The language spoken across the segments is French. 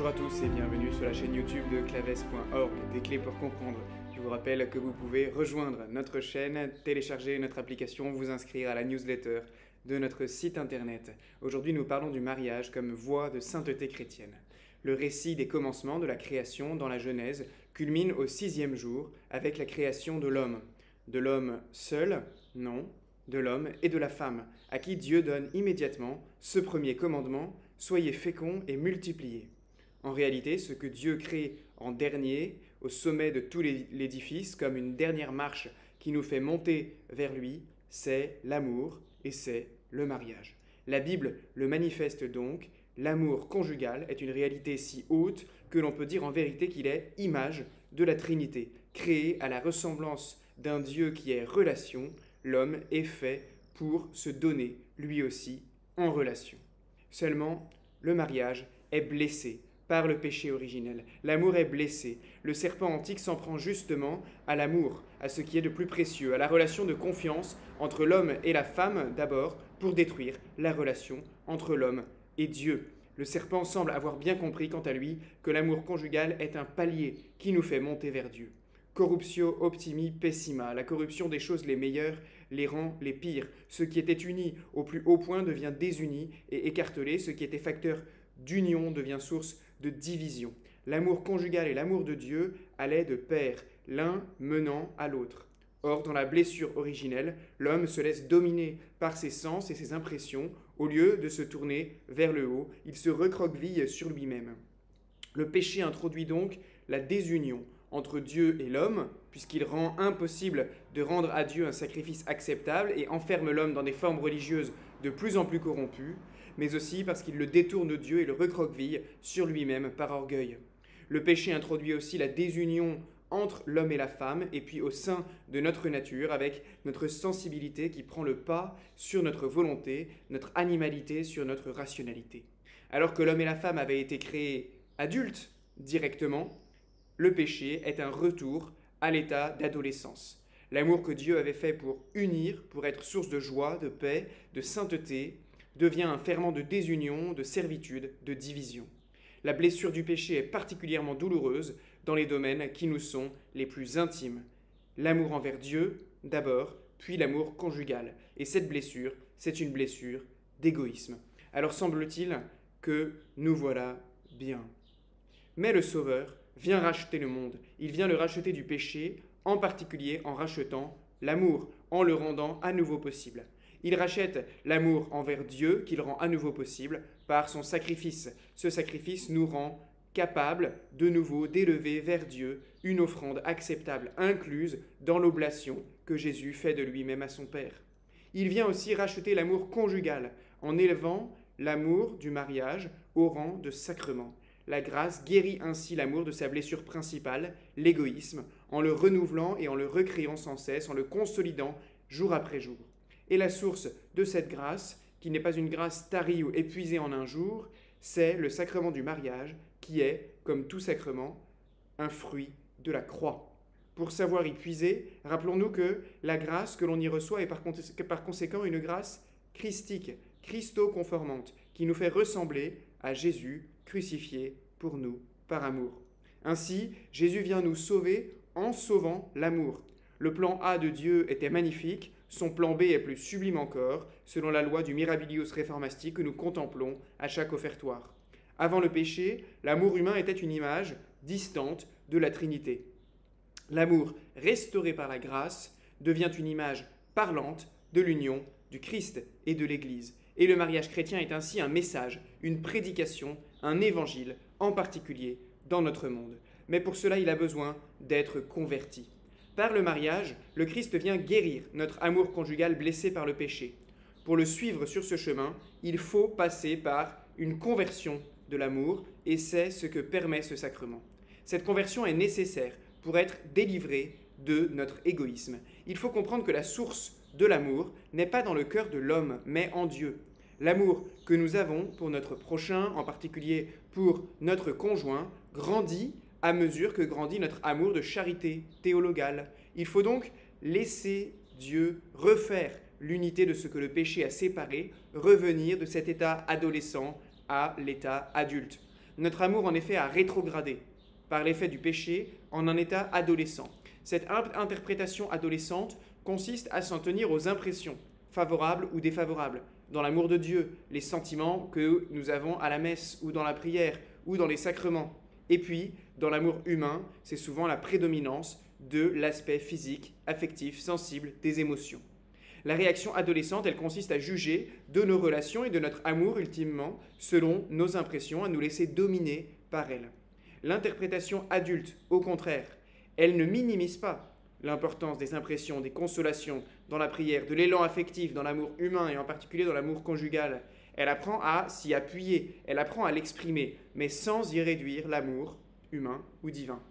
Bonjour à tous et bienvenue sur la chaîne YouTube de claves.org, des clés pour comprendre. Je vous rappelle que vous pouvez rejoindre notre chaîne, télécharger notre application, vous inscrire à la newsletter de notre site internet. Aujourd'hui, nous parlons du mariage comme voie de sainteté chrétienne. Le récit des commencements de la création dans la Genèse culmine au sixième jour avec la création de l'homme. De l'homme seul Non. De l'homme et de la femme, à qui Dieu donne immédiatement ce premier commandement, Soyez féconds et multipliez. En réalité, ce que Dieu crée en dernier, au sommet de tout l'édifice, comme une dernière marche qui nous fait monter vers lui, c'est l'amour et c'est le mariage. La Bible le manifeste donc, l'amour conjugal est une réalité si haute que l'on peut dire en vérité qu'il est image de la Trinité, créé à la ressemblance d'un Dieu qui est relation, l'homme est fait pour se donner lui aussi en relation. Seulement, le mariage est blessé par le péché originel. L'amour est blessé. Le serpent antique s'en prend justement à l'amour, à ce qui est de plus précieux, à la relation de confiance entre l'homme et la femme d'abord, pour détruire la relation entre l'homme et Dieu. Le serpent semble avoir bien compris, quant à lui, que l'amour conjugal est un palier qui nous fait monter vers Dieu. Corruptio optimi pessima, la corruption des choses les meilleures les rend les pires. Ce qui était uni au plus haut point devient désuni et écartelé, ce qui était facteur d'union devient source de division. L'amour conjugal et l'amour de Dieu allaient de pair, l'un menant à l'autre. Or, dans la blessure originelle, l'homme se laisse dominer par ses sens et ses impressions. Au lieu de se tourner vers le haut, il se recroqueville sur lui-même. Le péché introduit donc la désunion entre Dieu et l'homme, puisqu'il rend impossible de rendre à Dieu un sacrifice acceptable et enferme l'homme dans des formes religieuses de plus en plus corrompues, mais aussi parce qu'il le détourne de Dieu et le recroqueville sur lui-même par orgueil. Le péché introduit aussi la désunion entre l'homme et la femme, et puis au sein de notre nature, avec notre sensibilité qui prend le pas sur notre volonté, notre animalité sur notre rationalité. Alors que l'homme et la femme avaient été créés adultes directement, le péché est un retour à l'état d'adolescence. L'amour que Dieu avait fait pour unir, pour être source de joie, de paix, de sainteté, devient un ferment de désunion, de servitude, de division. La blessure du péché est particulièrement douloureuse dans les domaines qui nous sont les plus intimes. L'amour envers Dieu, d'abord, puis l'amour conjugal. Et cette blessure, c'est une blessure d'égoïsme. Alors semble-t-il que nous voilà bien. Mais le Sauveur vient racheter le monde. Il vient le racheter du péché, en particulier en rachetant l'amour, en le rendant à nouveau possible. Il rachète l'amour envers Dieu qu'il rend à nouveau possible par son sacrifice. Ce sacrifice nous rend capable de nouveau d'élever vers Dieu une offrande acceptable incluse dans l'oblation que Jésus fait de lui-même à son Père. Il vient aussi racheter l'amour conjugal en élevant l'amour du mariage au rang de sacrement. La grâce guérit ainsi l'amour de sa blessure principale, l'égoïsme, en le renouvelant et en le recréant sans cesse, en le consolidant jour après jour. Et la source de cette grâce, qui n'est pas une grâce tarie ou épuisée en un jour, c'est le sacrement du mariage, qui est, comme tout sacrement, un fruit de la croix. Pour savoir y puiser, rappelons-nous que la grâce que l'on y reçoit est par, par conséquent une grâce christique, christo-conformante, qui nous fait ressembler à Jésus crucifié pour nous par amour. Ainsi, Jésus vient nous sauver en sauvant l'amour. Le plan A de Dieu était magnifique, son plan B est plus sublime encore, selon la loi du mirabilius reformasti que nous contemplons à chaque offertoire. Avant le péché, l'amour humain était une image distante de la Trinité. L'amour restauré par la grâce devient une image parlante de l'union du Christ et de l'Église. Et le mariage chrétien est ainsi un message, une prédication, un évangile, en particulier dans notre monde. Mais pour cela, il a besoin d'être converti. Par le mariage, le Christ vient guérir notre amour conjugal blessé par le péché. Pour le suivre sur ce chemin, il faut passer par une conversion de l'amour, et c'est ce que permet ce sacrement. Cette conversion est nécessaire pour être délivré de notre égoïsme. Il faut comprendre que la source de l'amour n'est pas dans le cœur de l'homme, mais en Dieu. L'amour que nous avons pour notre prochain, en particulier pour notre conjoint, grandit à mesure que grandit notre amour de charité théologale. Il faut donc laisser Dieu refaire l'unité de ce que le péché a séparé, revenir de cet état adolescent à l'état adulte. Notre amour en effet a rétrogradé par l'effet du péché en un état adolescent. Cette interprétation adolescente consiste à s'en tenir aux impressions, favorables ou défavorables, dans l'amour de Dieu, les sentiments que nous avons à la messe ou dans la prière ou dans les sacrements. Et puis, dans l'amour humain, c'est souvent la prédominance de l'aspect physique, affectif, sensible, des émotions. La réaction adolescente, elle consiste à juger de nos relations et de notre amour ultimement selon nos impressions, à nous laisser dominer par elles. L'interprétation adulte, au contraire, elle ne minimise pas l'importance des impressions, des consolations dans la prière, de l'élan affectif dans l'amour humain et en particulier dans l'amour conjugal. Elle apprend à s'y appuyer, elle apprend à l'exprimer, mais sans y réduire l'amour humain ou divin.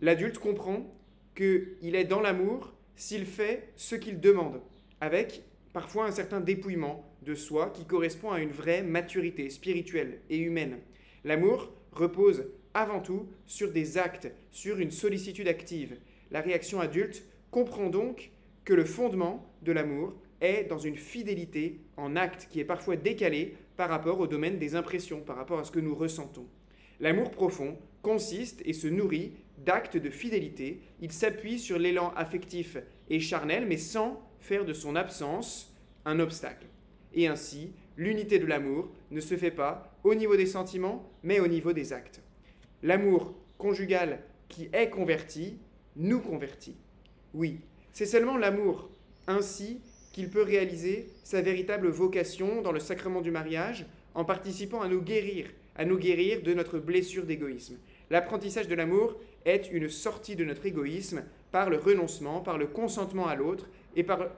L'adulte comprend qu'il est dans l'amour s'il fait ce qu'il demande, avec parfois un certain dépouillement de soi qui correspond à une vraie maturité spirituelle et humaine. L'amour repose avant tout sur des actes, sur une sollicitude active. La réaction adulte comprend donc que le fondement de l'amour est dans une fidélité en acte qui est parfois décalée par rapport au domaine des impressions, par rapport à ce que nous ressentons. L'amour profond consiste et se nourrit d'actes de fidélité. Il s'appuie sur l'élan affectif et charnel, mais sans faire de son absence un obstacle. Et ainsi, l'unité de l'amour ne se fait pas au niveau des sentiments, mais au niveau des actes. L'amour conjugal qui est converti nous convertit. Oui, c'est seulement l'amour ainsi qu'il peut réaliser sa véritable vocation dans le sacrement du mariage en participant à nous guérir, à nous guérir de notre blessure d'égoïsme. L'apprentissage de l'amour est une sortie de notre égoïsme par le renoncement, par le consentement à l'autre et par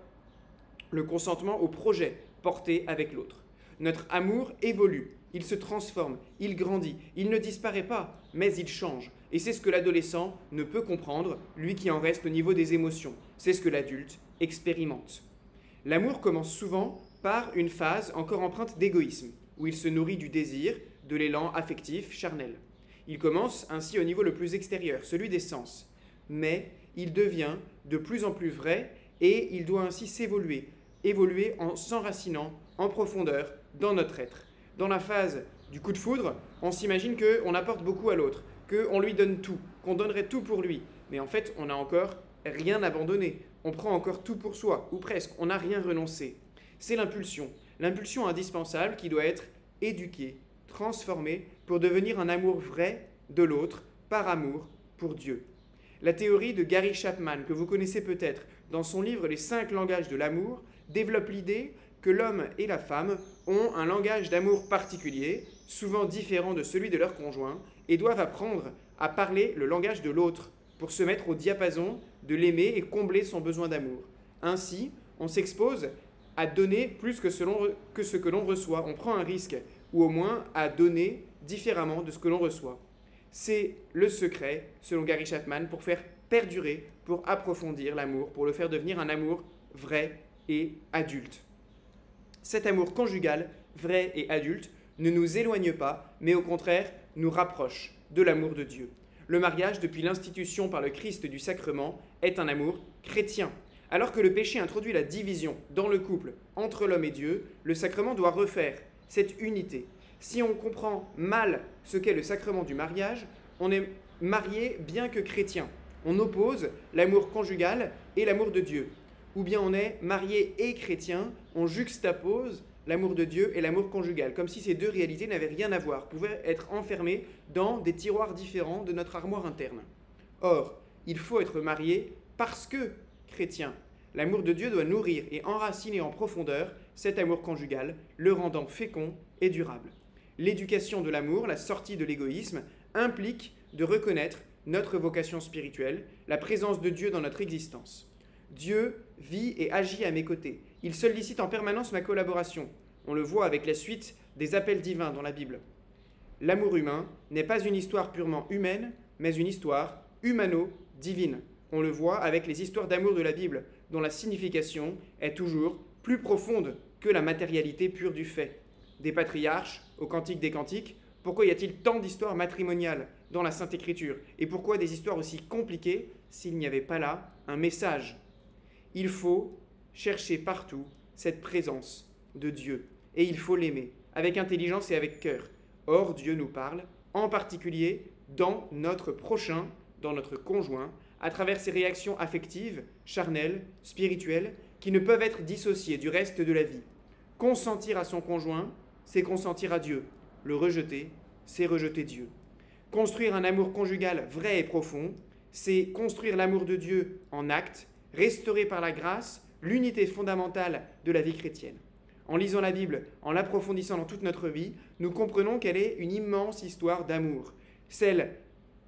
le consentement au projet porté avec l'autre. Notre amour évolue, il se transforme, il grandit, il ne disparaît pas, mais il change. Et c'est ce que l'adolescent ne peut comprendre, lui qui en reste au niveau des émotions. C'est ce que l'adulte expérimente. L'amour commence souvent par une phase encore empreinte d'égoïsme, où il se nourrit du désir, de l'élan affectif, charnel. Il commence ainsi au niveau le plus extérieur, celui des sens. Mais il devient de plus en plus vrai et il doit ainsi s'évoluer, évoluer en s'enracinant en profondeur dans notre être. Dans la phase du coup de foudre, on s'imagine qu'on apporte beaucoup à l'autre, qu'on lui donne tout, qu'on donnerait tout pour lui. Mais en fait, on n'a encore rien abandonné. On prend encore tout pour soi, ou presque. On n'a rien renoncé. C'est l'impulsion. L'impulsion indispensable qui doit être éduquée, transformée pour devenir un amour vrai de l'autre, par amour pour Dieu. La théorie de Gary Chapman, que vous connaissez peut-être, dans son livre Les cinq langages de l'amour, développe l'idée que l'homme et la femme ont un langage d'amour particulier, souvent différent de celui de leur conjoint, et doivent apprendre à parler le langage de l'autre pour se mettre au diapason de l'aimer et combler son besoin d'amour. Ainsi, on s'expose à donner plus que, que ce que l'on reçoit. On prend un risque, ou au moins à donner différemment de ce que l'on reçoit. C'est le secret, selon Gary Chapman, pour faire perdurer, pour approfondir l'amour, pour le faire devenir un amour vrai et adulte. Cet amour conjugal, vrai et adulte, ne nous éloigne pas, mais au contraire nous rapproche de l'amour de Dieu. Le mariage, depuis l'institution par le Christ du sacrement, est un amour chrétien. Alors que le péché introduit la division dans le couple entre l'homme et Dieu, le sacrement doit refaire cette unité. Si on comprend mal ce qu'est le sacrement du mariage, on est marié bien que chrétien. On oppose l'amour conjugal et l'amour de Dieu ou bien on est marié et chrétien, on juxtapose l'amour de Dieu et l'amour conjugal, comme si ces deux réalités n'avaient rien à voir, pouvaient être enfermées dans des tiroirs différents de notre armoire interne. Or, il faut être marié parce que chrétien. L'amour de Dieu doit nourrir et enraciner en profondeur cet amour conjugal, le rendant fécond et durable. L'éducation de l'amour, la sortie de l'égoïsme, implique de reconnaître notre vocation spirituelle, la présence de Dieu dans notre existence. Dieu vit et agit à mes côtés. Il sollicite en permanence ma collaboration. On le voit avec la suite des appels divins dans la Bible. L'amour humain n'est pas une histoire purement humaine, mais une histoire humano-divine. On le voit avec les histoires d'amour de la Bible, dont la signification est toujours plus profonde que la matérialité pure du fait. Des patriarches au Cantique des Cantiques, pourquoi y a-t-il tant d'histoires matrimoniales dans la Sainte Écriture Et pourquoi des histoires aussi compliquées s'il n'y avait pas là un message? Il faut chercher partout cette présence de Dieu et il faut l'aimer avec intelligence et avec cœur. Or, Dieu nous parle en particulier dans notre prochain, dans notre conjoint, à travers ses réactions affectives, charnelles, spirituelles, qui ne peuvent être dissociées du reste de la vie. Consentir à son conjoint, c'est consentir à Dieu. Le rejeter, c'est rejeter Dieu. Construire un amour conjugal vrai et profond, c'est construire l'amour de Dieu en acte, restauré par la grâce, l'unité fondamentale de la vie chrétienne. En lisant la Bible, en l'approfondissant dans toute notre vie, nous comprenons qu'elle est une immense histoire d'amour, celle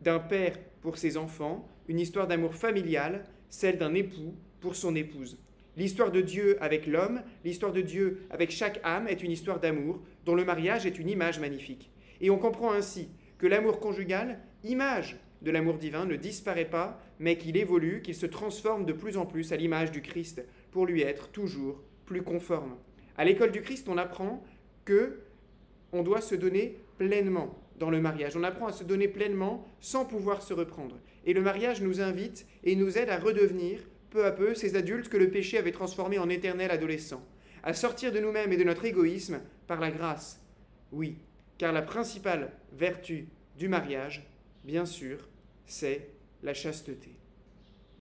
d'un père pour ses enfants, une histoire d'amour familial, celle d'un époux pour son épouse. L'histoire de Dieu avec l'homme, l'histoire de Dieu avec chaque âme est une histoire d'amour dont le mariage est une image magnifique. Et on comprend ainsi que l'amour conjugal, image de l'amour divin, ne disparaît pas, mais qu'il évolue, qu'il se transforme de plus en plus à l'image du Christ pour lui être toujours plus conforme. À l'école du Christ, on apprend que on doit se donner pleinement dans le mariage. On apprend à se donner pleinement sans pouvoir se reprendre. Et le mariage nous invite et nous aide à redevenir peu à peu ces adultes que le péché avait transformés en éternels adolescents, à sortir de nous-mêmes et de notre égoïsme par la grâce. Oui, car la principale vertu du mariage, bien sûr, c'est la chasteté.